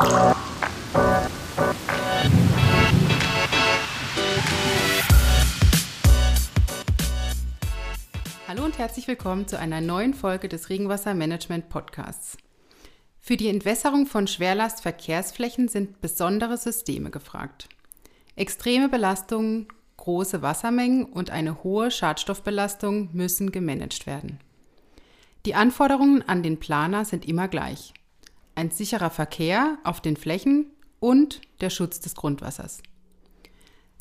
Hallo und herzlich willkommen zu einer neuen Folge des Regenwassermanagement Podcasts. Für die Entwässerung von Schwerlastverkehrsflächen sind besondere Systeme gefragt. Extreme Belastungen, große Wassermengen und eine hohe Schadstoffbelastung müssen gemanagt werden. Die Anforderungen an den Planer sind immer gleich. Ein sicherer Verkehr auf den Flächen und der Schutz des Grundwassers.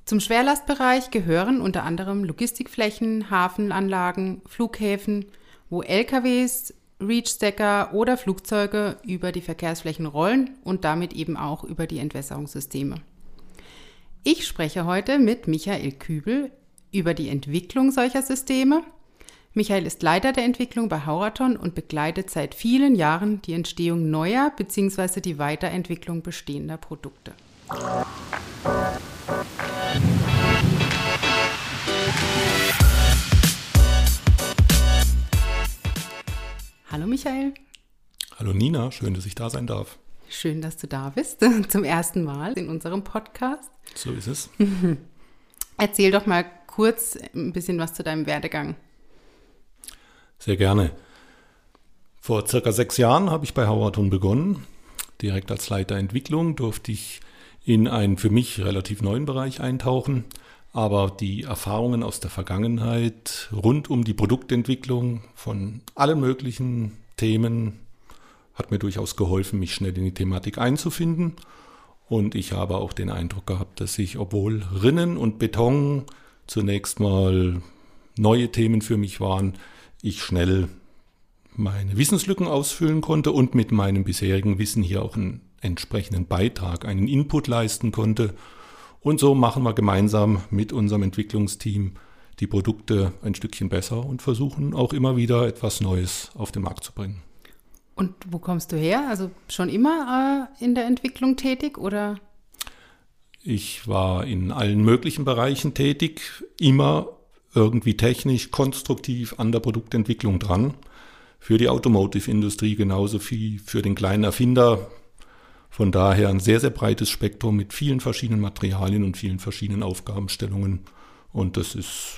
Zum Schwerlastbereich gehören unter anderem Logistikflächen, Hafenanlagen, Flughäfen, wo LKWs, Reachstacker oder Flugzeuge über die Verkehrsflächen rollen und damit eben auch über die Entwässerungssysteme. Ich spreche heute mit Michael Kübel über die Entwicklung solcher Systeme. Michael ist Leiter der Entwicklung bei Hauraton und begleitet seit vielen Jahren die Entstehung neuer bzw. die Weiterentwicklung bestehender Produkte. Hallo Michael. Hallo Nina, schön, dass ich da sein darf. Schön, dass du da bist, zum ersten Mal in unserem Podcast. So ist es. Erzähl doch mal kurz ein bisschen was zu deinem Werdegang. Sehr gerne. Vor circa sechs Jahren habe ich bei Hauerton begonnen. Direkt als Leiter Entwicklung durfte ich in einen für mich relativ neuen Bereich eintauchen. Aber die Erfahrungen aus der Vergangenheit rund um die Produktentwicklung von allen möglichen Themen hat mir durchaus geholfen, mich schnell in die Thematik einzufinden. Und ich habe auch den Eindruck gehabt, dass ich, obwohl Rinnen und Beton zunächst mal neue Themen für mich waren, ich schnell meine Wissenslücken ausfüllen konnte und mit meinem bisherigen Wissen hier auch einen entsprechenden Beitrag, einen Input leisten konnte und so machen wir gemeinsam mit unserem Entwicklungsteam die Produkte ein Stückchen besser und versuchen auch immer wieder etwas Neues auf den Markt zu bringen. Und wo kommst du her? Also schon immer äh, in der Entwicklung tätig oder? Ich war in allen möglichen Bereichen tätig, immer irgendwie technisch, konstruktiv an der Produktentwicklung dran. Für die Automotive-Industrie genauso wie für den kleinen Erfinder von daher ein sehr, sehr breites Spektrum mit vielen verschiedenen Materialien und vielen verschiedenen Aufgabenstellungen. Und das ist,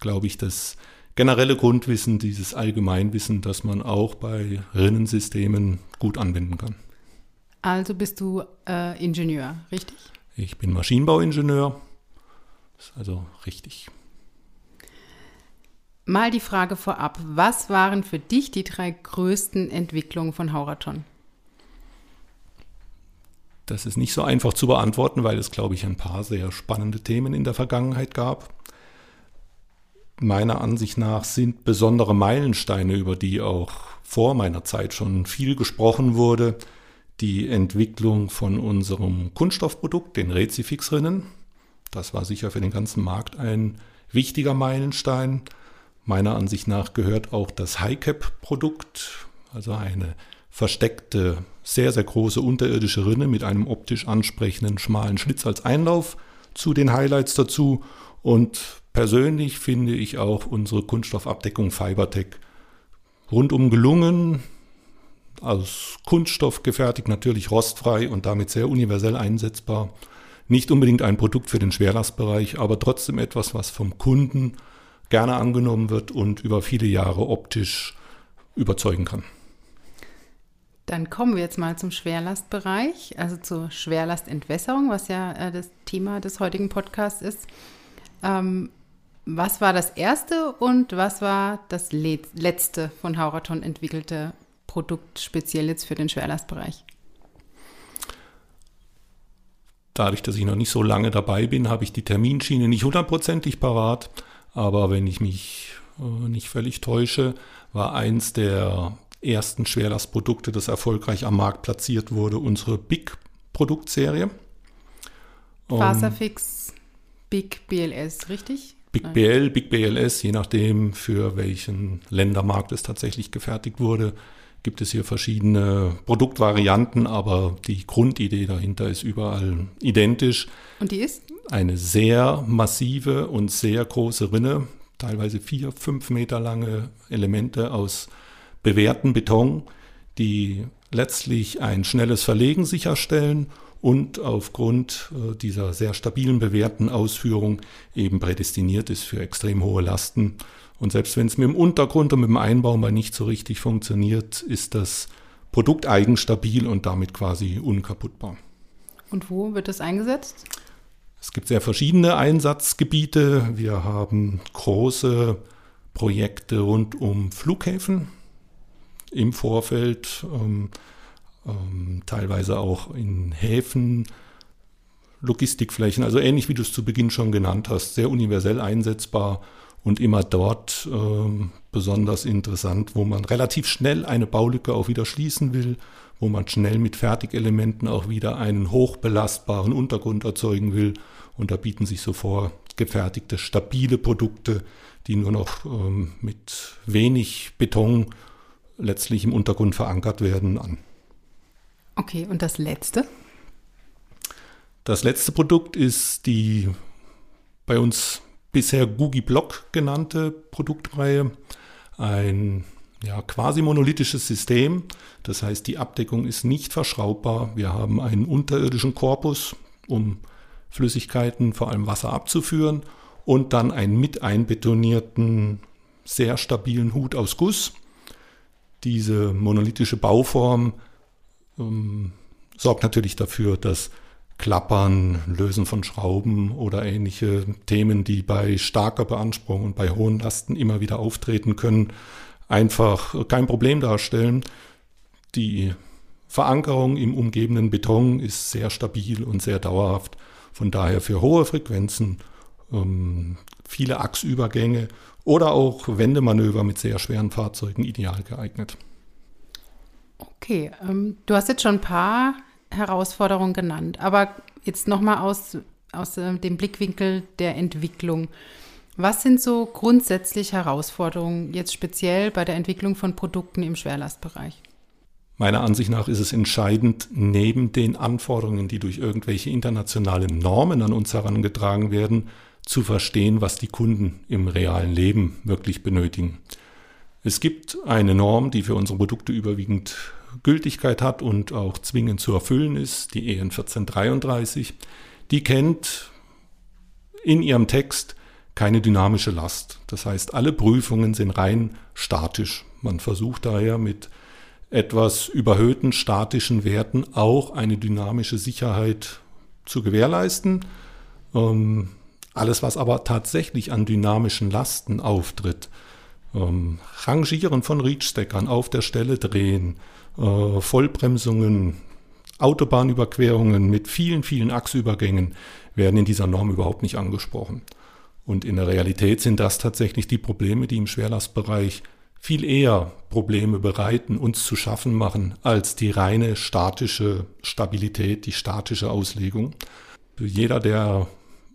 glaube ich, das generelle Grundwissen, dieses Allgemeinwissen, das man auch bei Rinnensystemen gut anwenden kann. Also bist du äh, Ingenieur, richtig? Ich bin Maschinenbauingenieur. Das ist also richtig. Mal die Frage vorab. Was waren für dich die drei größten Entwicklungen von Hauraton? Das ist nicht so einfach zu beantworten, weil es, glaube ich, ein paar sehr spannende Themen in der Vergangenheit gab. Meiner Ansicht nach sind besondere Meilensteine, über die auch vor meiner Zeit schon viel gesprochen wurde, die Entwicklung von unserem Kunststoffprodukt, den Rezifix-Rinnen. Das war sicher für den ganzen Markt ein wichtiger Meilenstein. Meiner Ansicht nach gehört auch das High-Cap-Produkt, also eine versteckte, sehr, sehr große unterirdische Rinne mit einem optisch ansprechenden schmalen Schlitz als Einlauf zu den Highlights dazu. Und persönlich finde ich auch unsere Kunststoffabdeckung Fibertech rundum gelungen, aus Kunststoff gefertigt, natürlich rostfrei und damit sehr universell einsetzbar. Nicht unbedingt ein Produkt für den Schwerlastbereich, aber trotzdem etwas, was vom Kunden gerne angenommen wird und über viele Jahre optisch überzeugen kann. Dann kommen wir jetzt mal zum Schwerlastbereich, also zur Schwerlastentwässerung, was ja äh, das Thema des heutigen Podcasts ist. Ähm, was war das erste und was war das letzte von Hauraton entwickelte Produkt speziell jetzt für den Schwerlastbereich? Dadurch, dass ich noch nicht so lange dabei bin, habe ich die Terminschiene nicht hundertprozentig parat. Aber wenn ich mich äh, nicht völlig täusche, war eins der ersten Schwerlastprodukte, das erfolgreich am Markt platziert wurde, unsere Big-Produktserie. Faserfix, Big BLS, richtig? Big BL, Big BLS, je nachdem, für welchen Ländermarkt es tatsächlich gefertigt wurde, gibt es hier verschiedene Produktvarianten, aber die Grundidee dahinter ist überall identisch. Und die ist? Eine sehr massive und sehr große Rinne, teilweise vier, fünf Meter lange Elemente aus bewährten Beton, die letztlich ein schnelles Verlegen sicherstellen und aufgrund äh, dieser sehr stabilen bewährten Ausführung eben prädestiniert ist für extrem hohe Lasten. Und selbst wenn es mit dem Untergrund und mit dem Einbau mal nicht so richtig funktioniert, ist das Produkt eigenstabil und damit quasi unkaputtbar. Und wo wird das eingesetzt? Es gibt sehr verschiedene Einsatzgebiete. Wir haben große Projekte rund um Flughäfen im Vorfeld. Ähm, ähm, teilweise auch in Häfen, Logistikflächen, also ähnlich wie du es zu Beginn schon genannt hast, sehr universell einsetzbar und immer dort äh, besonders interessant, wo man relativ schnell eine Baulücke auch wieder schließen will, wo man schnell mit Fertigelementen auch wieder einen hochbelastbaren Untergrund erzeugen will. Und da bieten sich so vor gefertigte, stabile Produkte, die nur noch ähm, mit wenig Beton letztlich im Untergrund verankert werden, an. Okay, und das letzte? Das letzte Produkt ist die bei uns bisher Googie Block genannte Produktreihe. Ein ja, quasi monolithisches System. Das heißt, die Abdeckung ist nicht verschraubbar. Wir haben einen unterirdischen Korpus, um Flüssigkeiten, vor allem Wasser abzuführen, und dann einen mit einbetonierten, sehr stabilen Hut aus Guss. Diese monolithische Bauform ähm, sorgt natürlich dafür, dass Klappern, Lösen von Schrauben oder ähnliche Themen, die bei starker Beanspruchung und bei hohen Lasten immer wieder auftreten können, einfach kein Problem darstellen. Die Verankerung im umgebenden Beton ist sehr stabil und sehr dauerhaft. Von daher für hohe Frequenzen, ähm, viele Achsübergänge oder auch Wendemanöver mit sehr schweren Fahrzeugen ideal geeignet. Okay, ähm, du hast jetzt schon ein paar Herausforderungen genannt, aber jetzt nochmal aus, aus äh, dem Blickwinkel der Entwicklung. Was sind so grundsätzlich Herausforderungen jetzt speziell bei der Entwicklung von Produkten im Schwerlastbereich? Meiner Ansicht nach ist es entscheidend, neben den Anforderungen, die durch irgendwelche internationalen Normen an uns herangetragen werden, zu verstehen, was die Kunden im realen Leben wirklich benötigen. Es gibt eine Norm, die für unsere Produkte überwiegend Gültigkeit hat und auch zwingend zu erfüllen ist, die EN 1433. Die kennt in ihrem Text keine dynamische Last. Das heißt, alle Prüfungen sind rein statisch. Man versucht daher mit etwas überhöhten statischen Werten auch eine dynamische Sicherheit zu gewährleisten. Ähm, alles, was aber tatsächlich an dynamischen Lasten auftritt, ähm, Rangieren von Reachstackern, auf der Stelle drehen, äh, Vollbremsungen, Autobahnüberquerungen mit vielen, vielen Achsübergängen werden in dieser Norm überhaupt nicht angesprochen. Und in der Realität sind das tatsächlich die Probleme, die im Schwerlastbereich viel eher Probleme bereiten, uns zu schaffen machen, als die reine statische Stabilität, die statische Auslegung. Jeder, der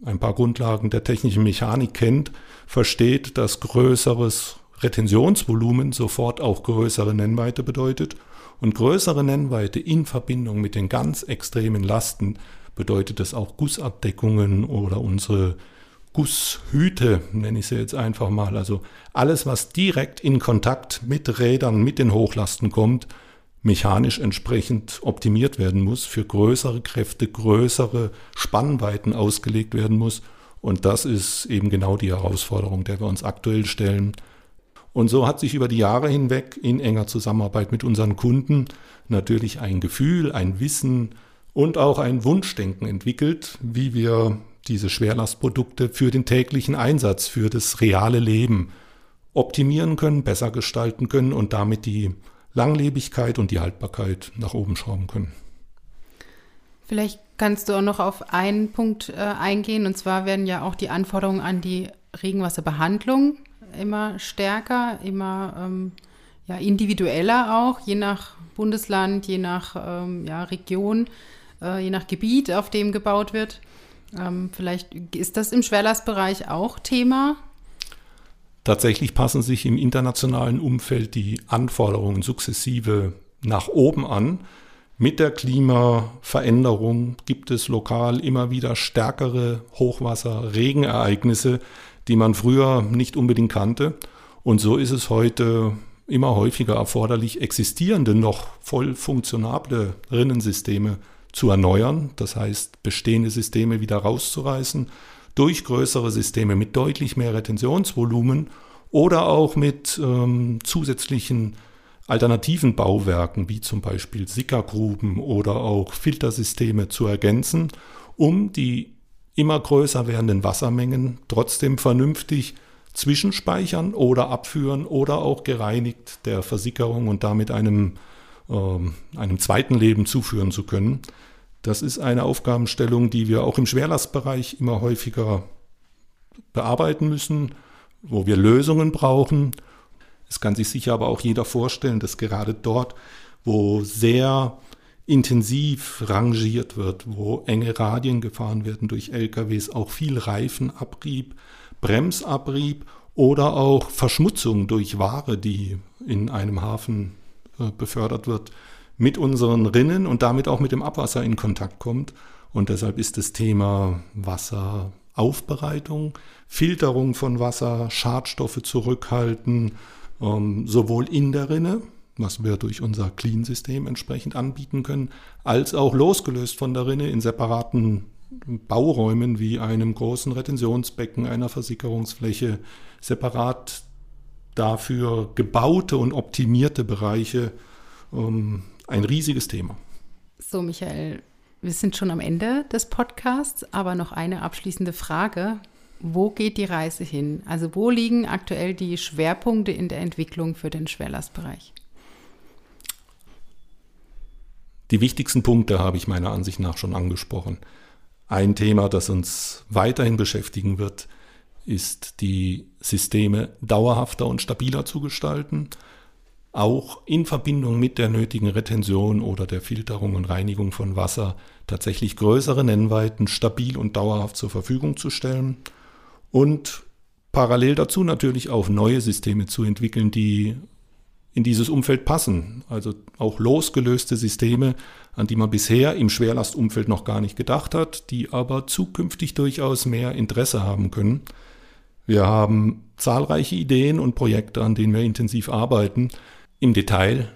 ein paar Grundlagen der technischen Mechanik kennt, versteht, dass größeres Retentionsvolumen sofort auch größere Nennweite bedeutet. Und größere Nennweite in Verbindung mit den ganz extremen Lasten bedeutet es auch Gussabdeckungen oder unsere Gusshüte, nenne ich sie jetzt einfach mal. Also alles, was direkt in Kontakt mit Rädern, mit den Hochlasten kommt, mechanisch entsprechend optimiert werden muss, für größere Kräfte, größere Spannweiten ausgelegt werden muss. Und das ist eben genau die Herausforderung, der wir uns aktuell stellen. Und so hat sich über die Jahre hinweg in enger Zusammenarbeit mit unseren Kunden natürlich ein Gefühl, ein Wissen und auch ein Wunschdenken entwickelt, wie wir diese Schwerlastprodukte für den täglichen Einsatz, für das reale Leben optimieren können, besser gestalten können und damit die Langlebigkeit und die Haltbarkeit nach oben schrauben können. Vielleicht kannst du auch noch auf einen Punkt äh, eingehen, und zwar werden ja auch die Anforderungen an die Regenwasserbehandlung immer stärker, immer ähm, ja, individueller auch, je nach Bundesland, je nach ähm, ja, Region, äh, je nach Gebiet, auf dem gebaut wird. Ähm, vielleicht ist das im Schwerlastbereich auch Thema? Tatsächlich passen sich im internationalen Umfeld die Anforderungen sukzessive nach oben an. Mit der Klimaveränderung gibt es lokal immer wieder stärkere Hochwasser, Regenereignisse, die man früher nicht unbedingt kannte. Und so ist es heute immer häufiger erforderlich, existierende noch voll funktionable Rinnensysteme zu erneuern, das heißt bestehende Systeme wieder rauszureißen, durch größere Systeme mit deutlich mehr Retentionsvolumen oder auch mit ähm, zusätzlichen alternativen Bauwerken wie zum Beispiel Sickergruben oder auch Filtersysteme zu ergänzen, um die immer größer werdenden Wassermengen trotzdem vernünftig zwischenspeichern oder abführen oder auch gereinigt der Versickerung und damit einem, äh, einem zweiten Leben zuführen zu können. Das ist eine Aufgabenstellung, die wir auch im Schwerlastbereich immer häufiger bearbeiten müssen, wo wir Lösungen brauchen. Es kann sich sicher aber auch jeder vorstellen, dass gerade dort, wo sehr intensiv rangiert wird, wo enge Radien gefahren werden durch LKWs, auch viel Reifenabrieb, Bremsabrieb oder auch Verschmutzung durch Ware, die in einem Hafen äh, befördert wird, mit unseren Rinnen und damit auch mit dem Abwasser in Kontakt kommt. Und deshalb ist das Thema Wasseraufbereitung, Filterung von Wasser, Schadstoffe zurückhalten, ähm, sowohl in der Rinne, was wir durch unser Clean-System entsprechend anbieten können, als auch losgelöst von der Rinne in separaten Bauräumen wie einem großen Retentionsbecken, einer Versickerungsfläche, separat dafür gebaute und optimierte Bereiche, ähm, ein riesiges Thema. So, Michael, wir sind schon am Ende des Podcasts, aber noch eine abschließende Frage. Wo geht die Reise hin? Also wo liegen aktuell die Schwerpunkte in der Entwicklung für den Schwerlastbereich? Die wichtigsten Punkte habe ich meiner Ansicht nach schon angesprochen. Ein Thema, das uns weiterhin beschäftigen wird, ist die Systeme dauerhafter und stabiler zu gestalten, auch in Verbindung mit der nötigen Retention oder der Filterung und Reinigung von Wasser tatsächlich größere Nennweiten stabil und dauerhaft zur Verfügung zu stellen und parallel dazu natürlich auch neue Systeme zu entwickeln, die in dieses Umfeld passen. Also auch losgelöste Systeme, an die man bisher im Schwerlastumfeld noch gar nicht gedacht hat, die aber zukünftig durchaus mehr Interesse haben können. Wir haben zahlreiche Ideen und Projekte, an denen wir intensiv arbeiten. Im Detail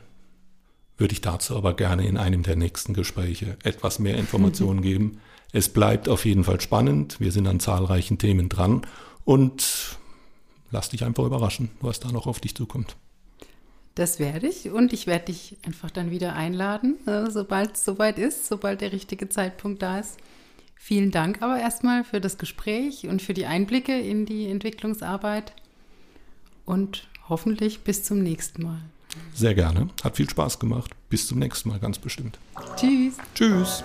würde ich dazu aber gerne in einem der nächsten Gespräche etwas mehr Informationen geben. Es bleibt auf jeden Fall spannend. Wir sind an zahlreichen Themen dran und lass dich einfach überraschen, was da noch auf dich zukommt. Das werde ich und ich werde dich einfach dann wieder einladen, äh, sobald es soweit ist, sobald der richtige Zeitpunkt da ist. Vielen Dank aber erstmal für das Gespräch und für die Einblicke in die Entwicklungsarbeit und hoffentlich bis zum nächsten Mal. Sehr gerne. Hat viel Spaß gemacht. Bis zum nächsten Mal, ganz bestimmt. Tschüss. Tschüss.